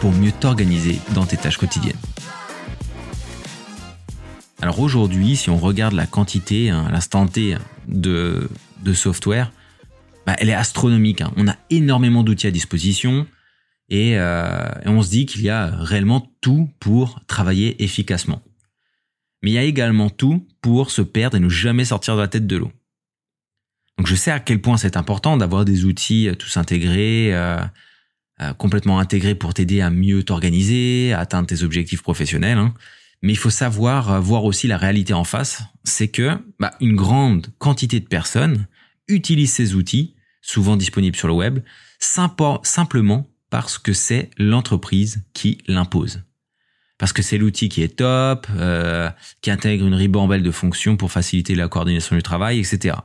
pour mieux t'organiser dans tes tâches quotidiennes. Alors aujourd'hui, si on regarde la quantité, hein, l'instant T de, software, bah, elle est astronomique. Hein. On a énormément d'outils à disposition et, euh, et on se dit qu'il y a réellement tout pour travailler efficacement. Mais il y a également tout pour se perdre et ne jamais sortir de la tête de l'eau. Donc je sais à quel point c'est important d'avoir des outils euh, tous intégrés, euh, euh, complètement intégrés pour t'aider à mieux t'organiser, à atteindre tes objectifs professionnels. Hein. Mais il faut savoir voir aussi la réalité en face. C'est que bah, une grande quantité de personnes utilisent ces outils, souvent disponibles sur le web, simplement parce que c'est l'entreprise qui l'impose. Parce que c'est l'outil qui est top, qui intègre une ribambelle de fonctions pour faciliter la coordination du travail, etc.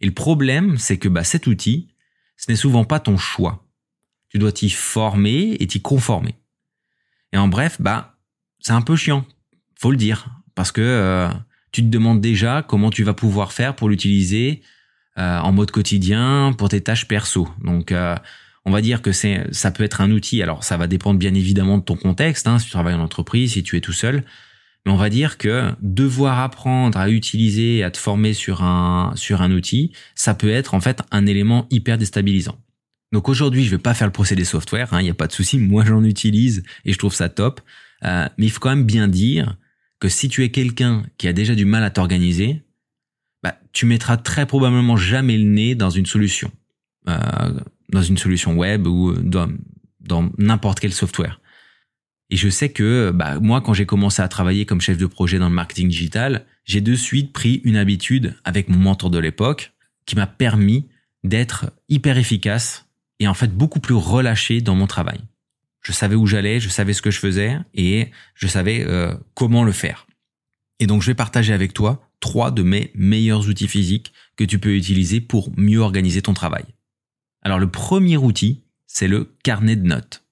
Et le problème, c'est que bah, cet outil, ce n'est souvent pas ton choix. Tu dois t'y former et t'y conformer. Et en bref, bah, c'est un peu chiant, faut le dire, parce que euh, tu te demandes déjà comment tu vas pouvoir faire pour l'utiliser euh, en mode quotidien pour tes tâches perso. Donc, euh, on va dire que c'est, ça peut être un outil. Alors, ça va dépendre bien évidemment de ton contexte. Hein, si tu travailles en entreprise, si tu es tout seul, mais on va dire que devoir apprendre à utiliser, à te former sur un, sur un outil, ça peut être en fait un élément hyper déstabilisant. Donc aujourd'hui, je vais pas faire le procédé software, il hein, n'y a pas de souci, moi j'en utilise et je trouve ça top. Euh, mais il faut quand même bien dire que si tu es quelqu'un qui a déjà du mal à t'organiser, bah, tu mettras très probablement jamais le nez dans une solution, euh, dans une solution web ou dans, dans n'importe quel software. Et je sais que bah, moi, quand j'ai commencé à travailler comme chef de projet dans le marketing digital, j'ai de suite pris une habitude avec mon mentor de l'époque qui m'a permis d'être hyper efficace et en fait beaucoup plus relâché dans mon travail. Je savais où j'allais, je savais ce que je faisais et je savais euh, comment le faire. Et donc je vais partager avec toi trois de mes meilleurs outils physiques que tu peux utiliser pour mieux organiser ton travail. Alors le premier outil, c'est le carnet de notes.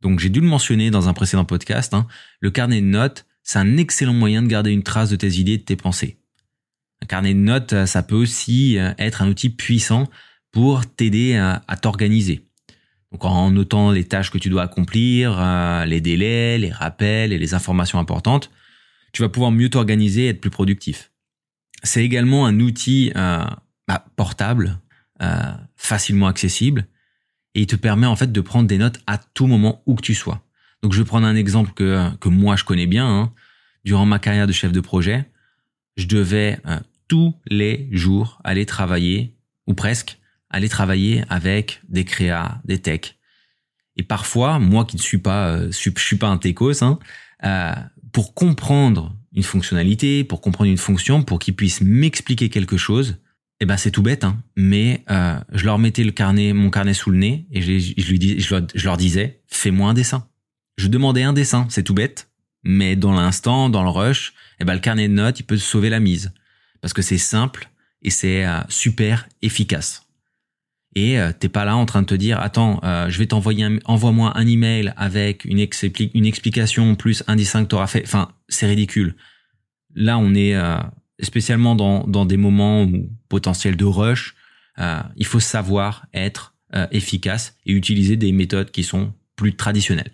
Donc j'ai dû le mentionner dans un précédent podcast, hein. le carnet de notes, c'est un excellent moyen de garder une trace de tes idées et de tes pensées. Un carnet de notes, ça peut aussi euh, être un outil puissant pour t'aider à, t'organiser. Donc en notant les tâches que tu dois accomplir, euh, les délais, les rappels et les informations importantes, tu vas pouvoir mieux t'organiser et être plus productif. C'est également un outil bah, portable, facilement accessible, et il te permet en fait de prendre des notes à tout moment où que tu sois. Donc je vais prendre un exemple que, que moi je connais bien. Hein. Durant ma carrière de chef de projet, je devais euh, tous les jours aller travailler, ou presque, aller travailler avec des créas, des techs. Et parfois, moi qui ne suis pas, euh, je suis pas un techos, hein, euh, pour comprendre une fonctionnalité, pour comprendre une fonction, pour qu'ils puissent m'expliquer quelque chose, eh ben c'est tout bête, hein. mais euh, je leur mettais le carnet, mon carnet sous le nez et je, lui leur disais, fais-moi un dessin. Je demandais un dessin, c'est tout bête, mais dans l'instant, dans le rush, eh ben le carnet de notes, il peut sauver la mise parce que c'est simple et c'est euh, super efficace. Et euh, t'es pas là en train de te dire, attends, euh, je vais t'envoyer, envoie-moi un email avec une, une explication plus un dessin que t'auras fait. Enfin, c'est ridicule. Là, on est spécialement dans, dans des moments où, potentiels de rush, euh, il faut savoir être euh, efficace et utiliser des méthodes qui sont plus traditionnelles.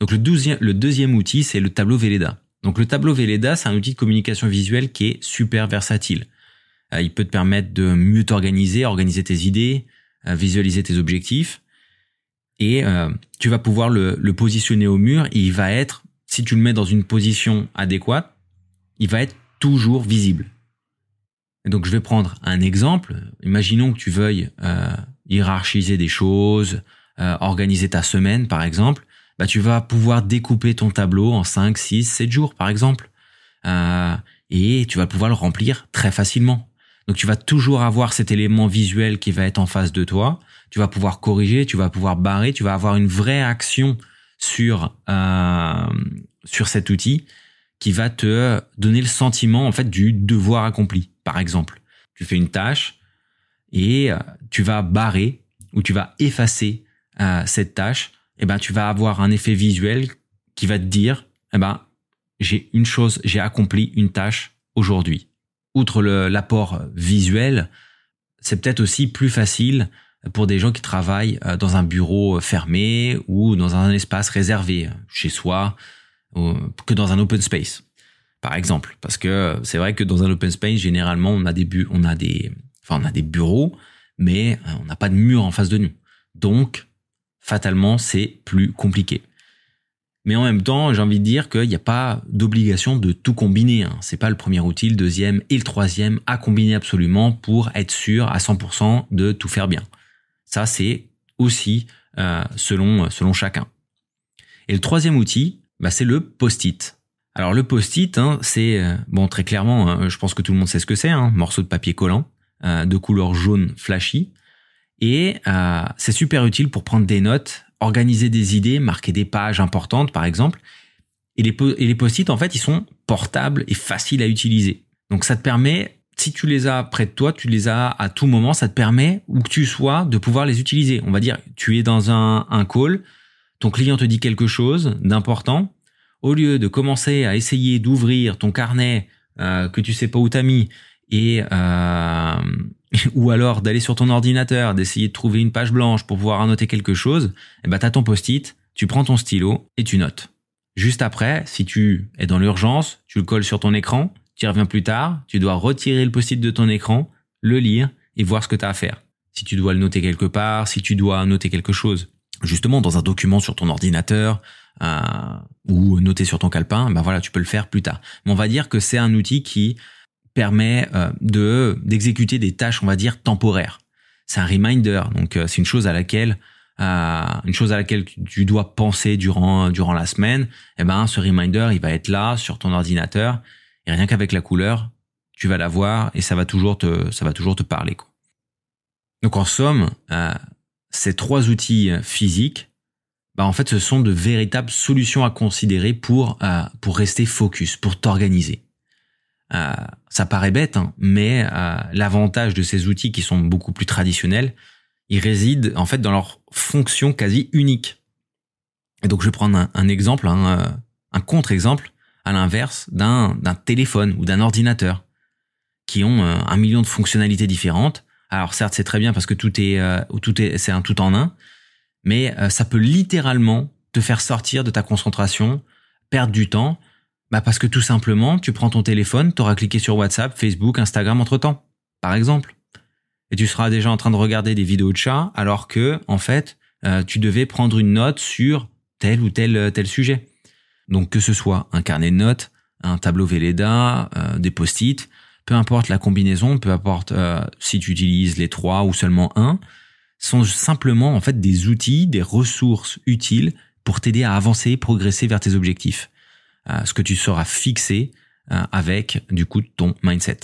Donc le, deuxième, le deuxième outil, c'est le tableau Velleda. Donc le tableau Velleda, c'est un outil de communication visuelle qui est super versatile. Euh, il peut te permettre de mieux t'organiser, organiser tes idées, visualiser tes objectifs. Et tu vas pouvoir le, le positionner au mur et il va être, si tu le mets dans une position adéquate, il va être toujours visible. donc je vais prendre un exemple. Imaginons que tu veuilles euh, hiérarchiser des choses, euh, organiser ta semaine par exemple. Bah, tu vas pouvoir découper ton tableau en 5, 6, 7 jours par exemple. Euh, et tu vas pouvoir le remplir très facilement. Donc tu vas toujours avoir cet élément visuel qui va être en face de toi. Tu vas pouvoir corriger, tu vas pouvoir barrer, tu vas avoir une vraie action sur, euh, sur cet outil qui va te donner le sentiment en fait du devoir accompli. Par exemple, tu fais une tâche et euh, tu vas barrer ou tu vas effacer euh, cette tâche, et eh ben tu vas avoir un effet visuel qui va te dire, eh ben j'ai une chose, j'ai accompli une tâche aujourd'hui. Outre l'apport visuel, c'est peut-être aussi plus facile pour des gens qui travaillent euh, dans un bureau fermé ou dans un espace réservé chez soi que dans un open space par exemple. Parce que c'est vrai que dans un open space généralement on a des on a des bureaux mais euh, on n'a pas de mur en face de nous. Donc fatalement c'est plus compliqué mais en même temps, j'ai envie de dire qu'il n'y a pas d'obligation de tout combiner. Hein. C'est pas le premier outil, le deuxième et le troisième à combiner absolument pour être sûr à 100% de tout faire bien. Ça, c'est aussi euh, selon, selon chacun. Et le troisième outil, bah, c'est le post-it. Alors le post-it, hein, c'est euh, bon très clairement, hein, je pense que tout le monde sait ce que c'est, un morceau de papier collant euh, de couleur jaune flashy, et c'est super utile pour prendre des notes organiser des idées, marquer des pages importantes, par exemple. Et les, post-it, en fait, ils sont portables et faciles à utiliser. Donc, ça te permet, si tu les as près de toi, tu les as à tout moment, ça te permet, où que tu sois, de pouvoir les utiliser. On va dire, tu es dans un, un call, ton client te dit quelque chose d'important. Au lieu de commencer à essayer d'ouvrir ton carnet euh, que tu sais pas où t'as mis et euh, ou alors d'aller sur ton ordinateur, d'essayer de trouver une page blanche pour pouvoir annoter quelque chose, eh ben, tu as ton post-it, tu prends ton stylo et tu notes. Juste après, si tu es dans l'urgence, tu le colles sur ton écran, tu y reviens plus tard, tu dois retirer le post-it de ton écran, le lire et voir ce que tu as à faire. Si tu dois le noter quelque part, si tu dois noter quelque chose, justement dans un document sur ton ordinateur euh, ou noter sur ton calepin, ben voilà, tu peux le faire plus tard. Mais on va dire que c'est un outil qui permet euh, de d'exécuter des tâches, on va dire temporaires. C'est un reminder, donc euh, c'est une chose à laquelle euh, une chose à laquelle tu dois penser durant durant la semaine. Et eh ben ce reminder, il va être là sur ton ordinateur et rien qu'avec la couleur, tu vas la voir et ça va toujours te ça va toujours te parler. Quoi. Donc en somme, ces trois outils physiques, bah en fait, ce sont de véritables solutions à considérer pour pour rester focus, pour t'organiser. Euh, ça paraît bête, hein, mais euh, l'avantage de ces outils qui sont beaucoup plus traditionnels, il réside en fait dans leur fonction quasi unique. Et donc je vais prendre un, exemple, un, euh, un contre-exemple à l'inverse d'un téléphone ou d'un ordinateur qui ont un million de fonctionnalités différentes. Alors certes c'est très bien parce que tout est tout est c'est un tout en un, mais ça peut littéralement te faire sortir de ta concentration, perdre du temps bah parce que tout simplement, tu prends ton téléphone, tu auras cliqué sur WhatsApp, Facebook, Instagram entre-temps, par exemple. Et tu seras déjà en train de regarder des vidéos de chats alors que, en fait, euh, tu devais prendre une note sur tel ou tel, euh, tel sujet. Donc que ce soit un carnet de notes, un tableau Velleda, euh, des post-it, peu importe la combinaison, peu importe si tu utilises les trois ou seulement un, sont simplement en fait des outils, des ressources utiles pour t'aider à avancer, progresser vers tes objectifs. Euh, ce que tu seras fixé euh, avec du coup ton mindset.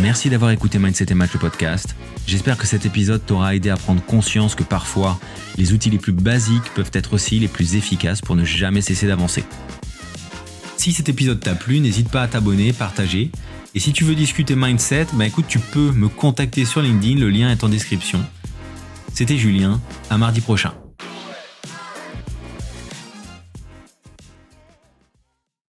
Merci d'avoir écouté Mindset et Match le podcast. J'espère que cet épisode t'aura aidé à prendre conscience que parfois les outils les plus basiques peuvent être aussi les plus efficaces pour ne jamais cesser d'avancer. Si cet épisode t'a plu, n'hésite pas à t'abonner, partager. Et si tu veux discuter mindset, bah écoute, tu peux me contacter sur LinkedIn, le lien est en description. C'était Julien, à mardi prochain.